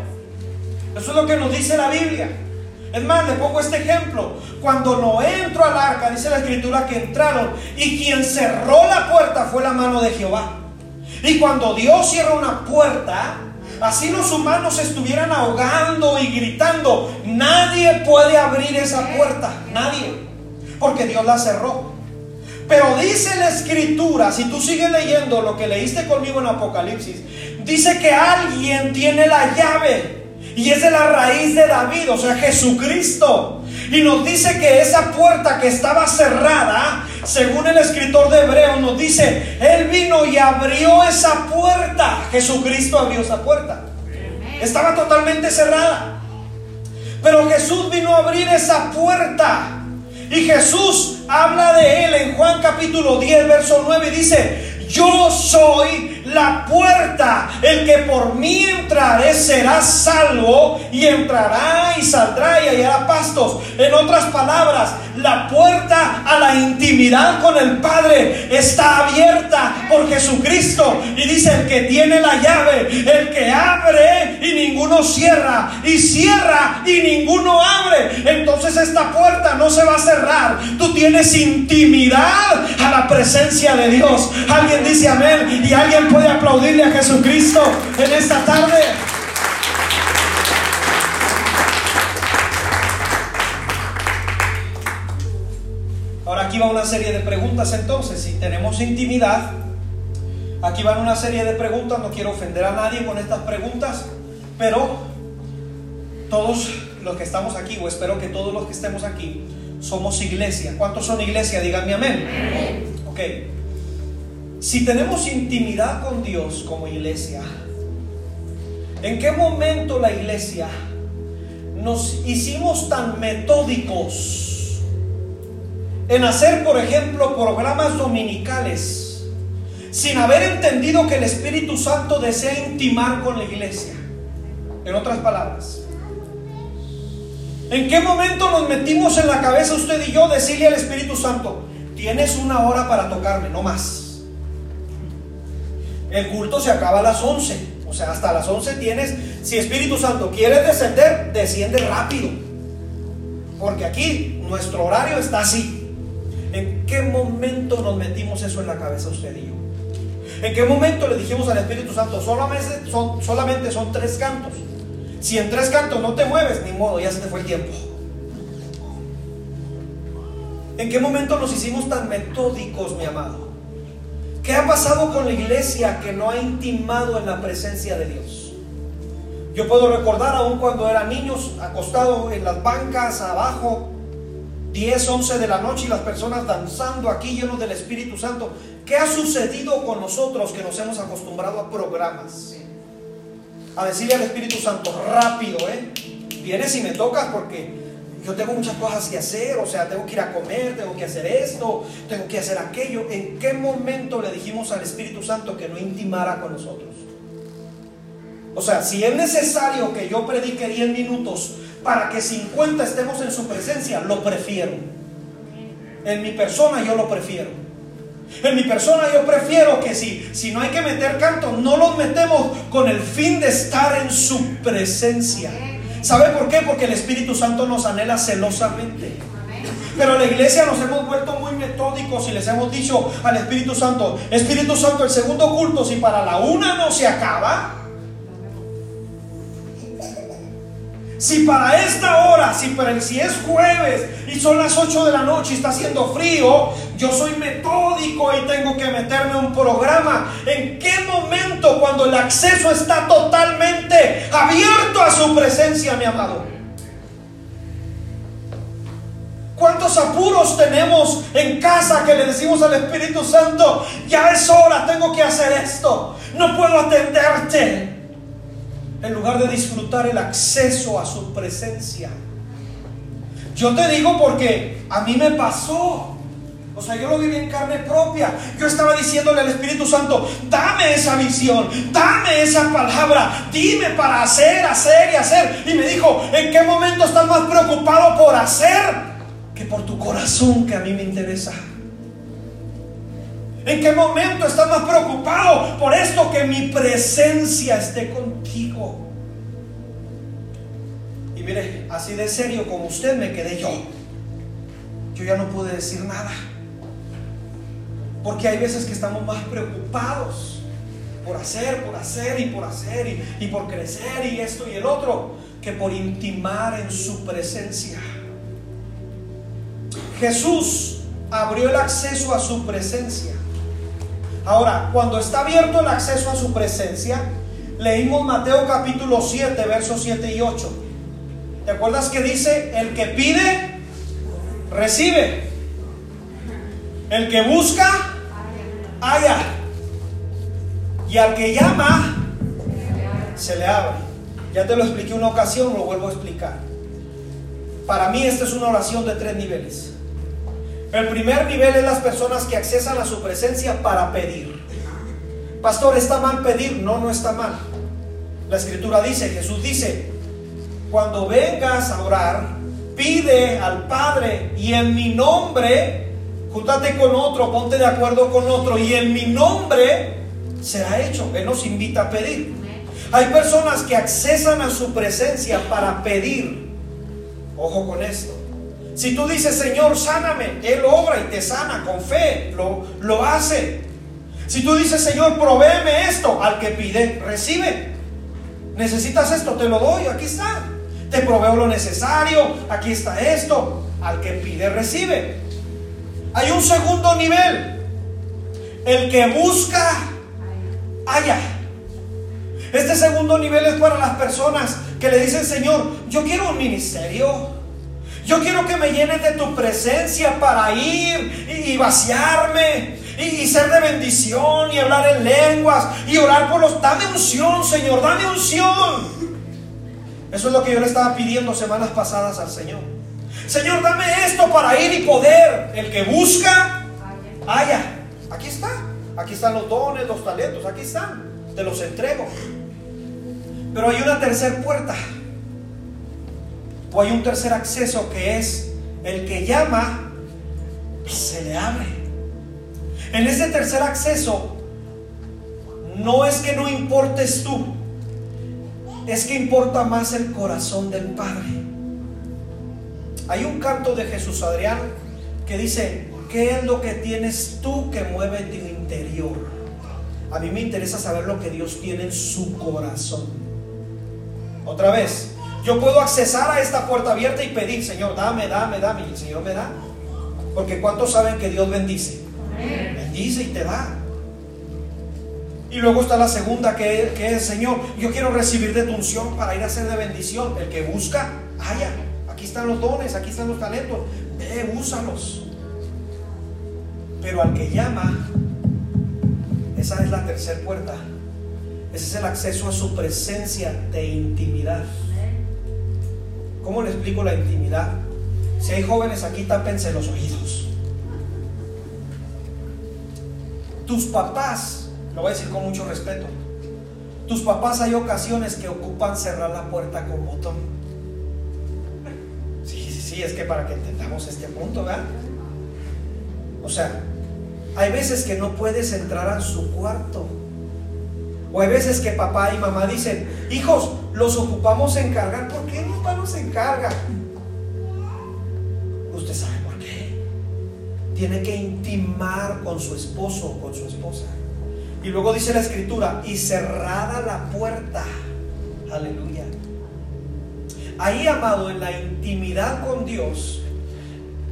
Eso es lo que nos dice la Biblia. Es más, le pongo este ejemplo. Cuando no entró al arca, dice la escritura que entraron y quien cerró la puerta fue la mano de Jehová. Y cuando Dios cierra una puerta, así los humanos estuvieran ahogando y gritando, nadie puede abrir esa puerta, nadie, porque Dios la cerró. Pero dice la escritura, si tú sigues leyendo lo que leíste conmigo en Apocalipsis, dice que alguien tiene la llave y es de la raíz de David, o sea, Jesucristo. Y nos dice que esa puerta que estaba cerrada, según el escritor de Hebreos, nos dice, Él vino y abrió esa puerta. Jesucristo abrió esa puerta. Estaba totalmente cerrada. Pero Jesús vino a abrir esa puerta. Y Jesús habla de Él en Juan capítulo 10, verso 9, y dice, yo soy la puerta. El que por mí entraré será salvo y entrará y saldrá y hallará pastos. En otras palabras, la puerta a la intimidad con el Padre está abierta por Jesucristo. Y dice, el que tiene la llave, el que abre y ninguno cierra, y cierra y ninguno abre. Entonces esta puerta no se va a cerrar. Tú tienes intimidad a la presencia de Dios. Alguien dice amén y alguien puede aplaudirle a Jesucristo en esta tarde. Ahora aquí va una serie de preguntas entonces. Si tenemos intimidad, aquí van una serie de preguntas. No quiero ofender a nadie con estas preguntas, pero todos los que estamos aquí, o espero que todos los que estemos aquí, somos iglesia. ¿Cuántos son iglesia? Díganme amén. Ok. Si tenemos intimidad con Dios como iglesia, ¿en qué momento la iglesia nos hicimos tan metódicos en hacer, por ejemplo, programas dominicales sin haber entendido que el Espíritu Santo desea intimar con la iglesia? En otras palabras, ¿en qué momento nos metimos en la cabeza usted y yo decirle al Espíritu Santo, tienes una hora para tocarme, no más? El culto se acaba a las 11. O sea, hasta las 11 tienes, si Espíritu Santo quiere descender, desciende rápido. Porque aquí nuestro horario está así. ¿En qué momento nos metimos eso en la cabeza usted y yo? ¿En qué momento le dijimos al Espíritu Santo, solamente son, solamente son tres cantos? Si en tres cantos no te mueves, ni modo, ya se te fue el tiempo. ¿En qué momento nos hicimos tan metódicos, mi amado? ¿Qué ha pasado con la iglesia que no ha intimado en la presencia de Dios? Yo puedo recordar aún cuando eran niños acostados en las bancas abajo, 10, 11 de la noche y las personas danzando aquí llenos del Espíritu Santo. ¿Qué ha sucedido con nosotros que nos hemos acostumbrado a programas? A decirle al Espíritu Santo, rápido, ¿eh? Vienes y me tocas porque yo tengo muchas cosas que hacer, o sea, tengo que ir a comer, tengo que hacer esto, tengo que hacer aquello. ¿En qué momento le dijimos al Espíritu Santo que no intimara con nosotros? O sea, si es necesario que yo predique 10 minutos para que 50 estemos en su presencia, lo prefiero. En mi persona yo lo prefiero. En mi persona yo prefiero que si, si no hay que meter canto, no los metemos con el fin de estar en su presencia. ¿Sabe por qué? Porque el Espíritu Santo nos anhela celosamente. Pero la iglesia nos hemos vuelto muy metódicos y les hemos dicho al Espíritu Santo, Espíritu Santo, el segundo culto, si para la una no se acaba, Si para esta hora, si, si es jueves y son las 8 de la noche y está haciendo frío, yo soy metódico y tengo que meterme un programa. ¿En qué momento cuando el acceso está totalmente abierto a su presencia, mi amado? ¿Cuántos apuros tenemos en casa que le decimos al Espíritu Santo, ya es hora, tengo que hacer esto, no puedo atenderte? en lugar de disfrutar el acceso a su presencia. Yo te digo porque a mí me pasó. O sea, yo lo viví en carne propia. Yo estaba diciéndole al Espíritu Santo, dame esa visión, dame esa palabra, dime para hacer, hacer y hacer. Y me dijo, ¿en qué momento estás más preocupado por hacer que por tu corazón que a mí me interesa? ¿En qué momento estás más preocupado por esto que mi presencia esté contigo? Y mire, así de serio como usted me quedé yo. Yo ya no pude decir nada. Porque hay veces que estamos más preocupados por hacer, por hacer y por hacer y, por crecer y esto y el otro, que por intimar en su presencia. Jesús abrió el acceso a su presencia. Ahora, cuando está abierto el acceso a su presencia, leímos Mateo capítulo 7, versos 7 y 8. ¿Te acuerdas que dice, el que pide, recibe? El que busca, haya. Y al que llama, se le abre. Ya te lo expliqué una ocasión, lo vuelvo a explicar. Para mí esta es una oración de tres niveles. El primer nivel es las personas que accesan a su presencia para pedir. Pastor, ¿está mal pedir? No, no está mal. La escritura dice, Jesús dice, cuando vengas a orar, pide al Padre y en mi nombre Júntate con otro, ponte de acuerdo con otro y en mi nombre será hecho. Él nos invita a pedir. Hay personas que accesan a su presencia para pedir. Ojo con esto. Si tú dices, Señor, sáname, Él obra y te sana con fe, lo, lo hace. Si tú dices, Señor, provéeme esto, al que pide, recibe. Necesitas esto, te lo doy, aquí está. Te proveo lo necesario, aquí está esto. Al que pide, recibe. Hay un segundo nivel. El que busca, haya. Este segundo nivel es para las personas que le dicen, Señor, yo quiero un ministerio. Yo quiero que me llenes de tu presencia para ir y, vaciarme y, y, ser de bendición y hablar en lenguas y orar por los... Dame unción, Señor, dame unción. Eso es lo que yo le estaba pidiendo semanas pasadas al Señor. Señor, dame esto para ir y poder. El que busca, haya. Aquí está. Aquí están los dones, los talentos. Aquí están. Te los entrego. Pero hay una tercera puerta. O hay un tercer acceso que es el que llama, se le abre. En ese tercer acceso, no es que no importes tú, es que importa más el corazón del Padre. Hay un canto de Jesús Adrián que dice, ¿qué es lo que tienes tú que mueve tu interior? A mí me interesa saber lo que Dios tiene en su corazón. Otra vez, yo puedo accesar a esta puerta abierta y pedir, Señor, dame, dame, dame. Y el Señor me da. Porque ¿cuántos saben que Dios bendice? Bendice y te da. Y luego está la segunda que, que es, Señor, yo quiero recibir de tu unción para ir a ser de bendición. El que busca, haya. Aquí están los dones, aquí están los talentos. Ve, úsalos. Pero al que llama, esa es la tercera puerta. Ese es el acceso a su presencia de intimidad. ¿Cómo le explico la intimidad? Si hay jóvenes aquí, tápense los oídos. Tus papás, lo voy a decir con mucho respeto, tus papás hay ocasiones que ocupan cerrar la puerta con botón sí, es que para que entendamos este punto, ¿verdad? O sea, hay veces que no puedes entrar a su cuarto. O hay veces que papá y mamá dicen, hijos, los ocupamos en cargar. ¿Por qué mi papá nos encarga? Usted sabe por qué. Tiene que intimar con su esposo o con su esposa. Y luego dice la escritura, y cerrada la puerta. Aleluya. Ahí, amado, en la intimidad con Dios,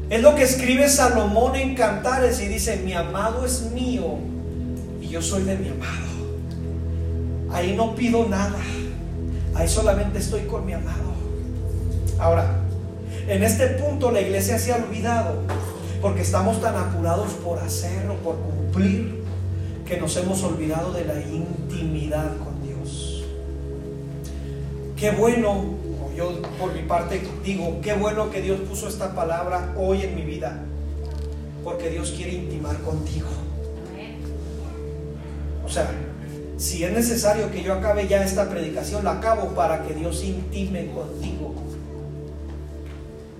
es lo que escribe Salomón en Cantares y dice, mi amado es mío y yo soy de mi amado. Ahí no pido nada, ahí solamente estoy con mi amado. Ahora, en este punto la iglesia se ha olvidado porque estamos tan apurados por hacerlo, por cumplir, que nos hemos olvidado de la intimidad con Dios. Qué bueno yo por mi parte digo, qué bueno que Dios puso esta palabra hoy en mi vida. porque Dios quiere intimar contigo. O sea, si es necesario que yo acabe ya esta predicación, la acabo para que Dios intime contigo.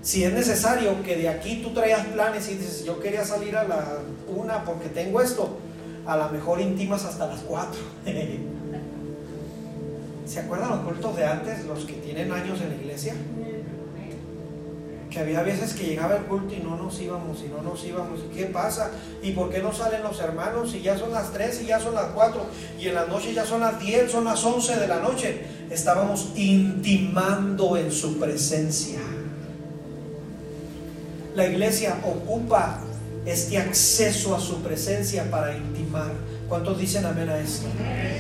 Si es necesario que de aquí tú traigas planes y dices, yo quería salir a la una porque tengo esto, a lo mejor intimas hasta las cuatro. ¿Se acuerdan los cultos de antes, los que tienen años en la iglesia? Que había veces que llegaba el culto y no nos íbamos, y no nos íbamos. ¿Y qué pasa? ¿Y por qué no salen los hermanos? Y ya son las 3 y ya son las 4 y en la noche ya son las 10, son las 11 de la noche. Estábamos intimando en su presencia. La iglesia ocupa este acceso a su presencia para intimar. ¿Cuántos dicen amén a esto?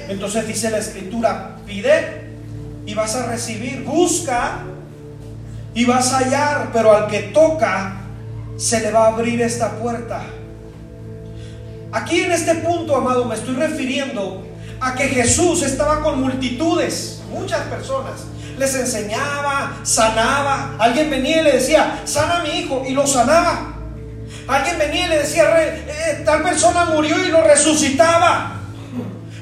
Entonces dice la escritura, pide y vas a recibir, busca y vas a hallar, pero al que toca se le va a abrir esta puerta. Aquí en este punto, amado, me estoy refiriendo a que Jesús estaba con multitudes, muchas personas. Les enseñaba, sanaba. Alguien venía y le decía, sana a mi hijo, y lo sanaba. Alguien venía y le decía, eh, tal persona murió y lo resucitaba.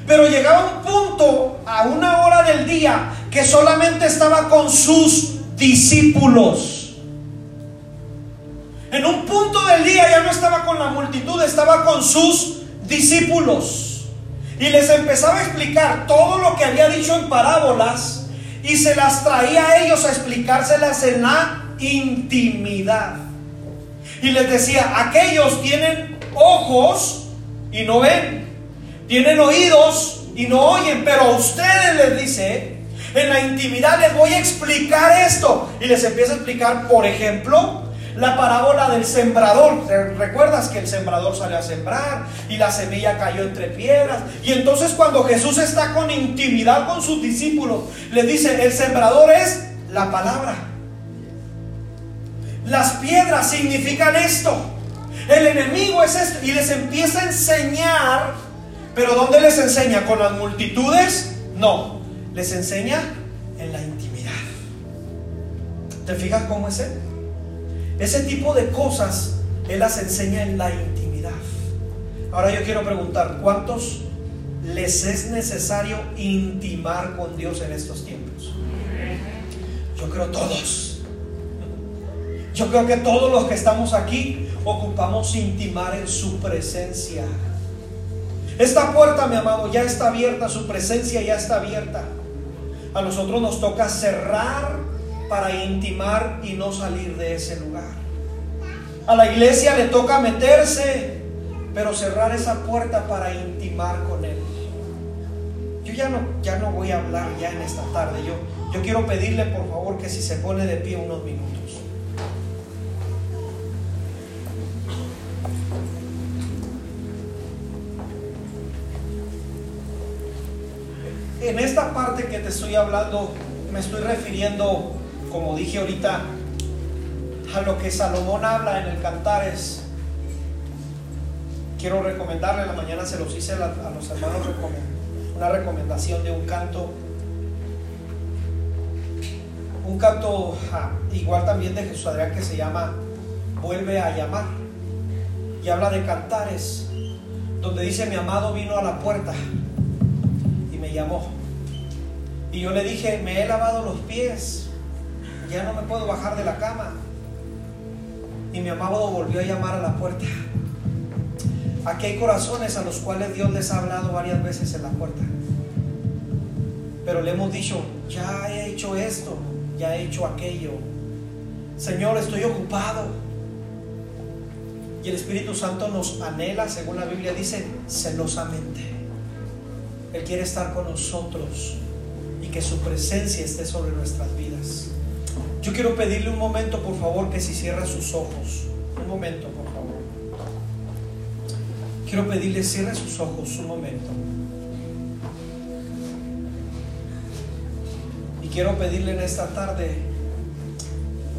Pero llegaba un punto, a una hora del día, que solamente estaba con sus discípulos. En un punto del día ya no estaba con la multitud, estaba con sus discípulos. Y les empezaba a explicar todo lo que había dicho en parábolas y se las traía a ellos a explicárselas en la intimidad. Y les decía, aquellos tienen ojos y no ven, tienen oídos y no oyen, pero a ustedes les dice, en la intimidad les voy a explicar esto. Y les empieza a explicar, por ejemplo, la parábola del sembrador. ¿Recuerdas que el sembrador salió a sembrar y la semilla cayó entre piedras? Y entonces cuando Jesús está con intimidad con sus discípulos, les dice, el sembrador es la palabra. Las piedras significan esto. El enemigo es esto. Y les empieza a enseñar. Pero ¿dónde les enseña? ¿Con las multitudes? No. Les enseña en la intimidad. ¿Te fijas cómo es él? Ese tipo de cosas Él las enseña en la intimidad. Ahora yo quiero preguntar, ¿cuántos les es necesario intimar con Dios en estos tiempos? Yo creo todos. Yo creo que todos los que estamos aquí ocupamos intimar en su presencia. Esta puerta, mi amado, ya está abierta, su presencia ya está abierta. A nosotros nos toca cerrar para intimar y no salir de ese lugar. A la iglesia le toca meterse, pero cerrar esa puerta para intimar con Él. Yo ya no, ya no voy a hablar ya en esta tarde. Yo, yo quiero pedirle por favor que si se pone de pie unos minutos. En esta parte que te estoy hablando, me estoy refiriendo, como dije ahorita, a lo que Salomón habla en el Cantares. Quiero recomendarle, en la mañana se los hice a los hermanos una recomendación de un canto. Un canto ah, igual también de Jesús Adrián que se llama Vuelve a llamar. Y habla de cantares, donde dice mi amado vino a la puerta y me llamó. Y yo le dije, me he lavado los pies, ya no me puedo bajar de la cama. Y mi amado volvió a llamar a la puerta. Aquí hay corazones a los cuales Dios les ha hablado varias veces en la puerta. Pero le hemos dicho, ya he hecho esto, ya he hecho aquello. Señor, estoy ocupado. Y el Espíritu Santo nos anhela, según la Biblia dice, celosamente. Él quiere estar con nosotros que su presencia esté sobre nuestras vidas. Yo quiero pedirle un momento, por favor, que si cierra sus ojos. Un momento, por favor. Quiero pedirle, cierre sus ojos un momento. Y quiero pedirle en esta tarde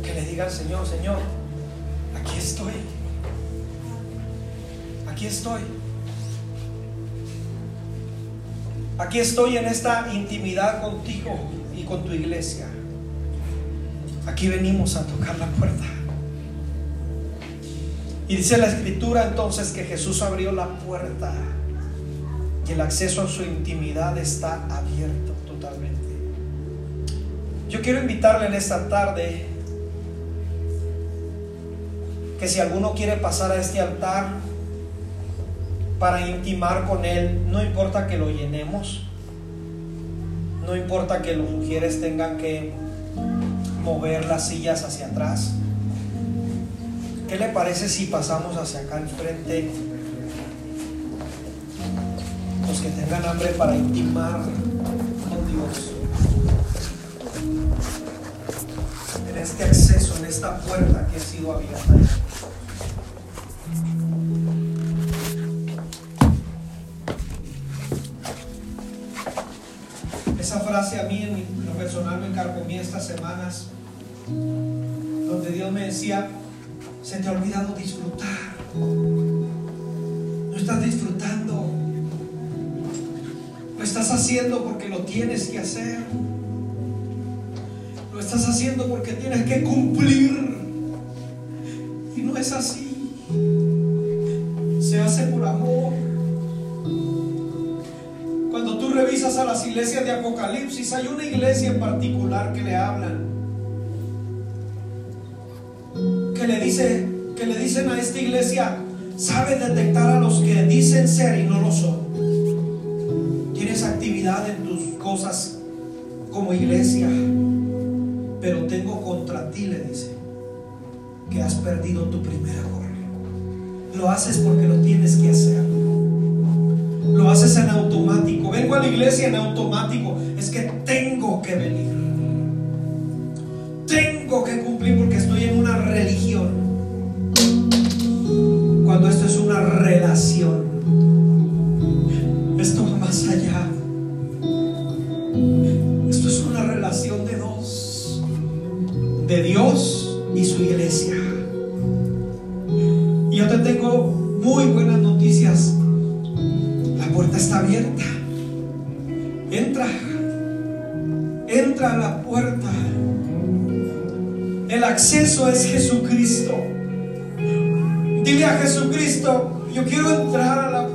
que le diga al Señor, Señor, aquí estoy. Aquí estoy. Aquí estoy en esta intimidad contigo y con tu iglesia. Aquí venimos a tocar la puerta. Y dice la escritura entonces que Jesús abrió la puerta y el acceso a su intimidad está abierto totalmente. Yo quiero invitarle en esta tarde que si alguno quiere pasar a este altar para intimar con Él, no importa que lo llenemos, no importa que los mujeres tengan que mover las sillas hacia atrás. ¿Qué le parece si pasamos hacia acá enfrente? Los que tengan hambre para intimar con Dios. En este acceso, en esta puerta que ha sido abierta. A mí en lo personal me encargó estas semanas, donde Dios me decía, se te ha olvidado disfrutar. No estás disfrutando. Lo estás haciendo porque lo tienes que hacer. Lo estás haciendo porque tienes que cumplir. Y no es así. Las iglesias de Apocalipsis, hay una iglesia en particular que le hablan le dice, que le dicen a esta iglesia, sabe detectar a los que dicen ser y no lo son. Tienes actividad en tus cosas como iglesia, pero tengo contra ti, le dice, que has perdido tu primer amor. Lo haces porque lo tienes que hacer. En automático. Vengo a la iglesia en automático. Es que tengo que venir. Tengo que cumplir porque estoy en una religión. Cuando esto es una relación. Esto va más allá. Esto es una relación de dos. De Dios y su iglesia. Y yo te tengo muy buenas noticias. Está abierta. Entra. Entra a la puerta. El acceso es Jesucristo. Dile a Jesucristo, yo quiero entrar a la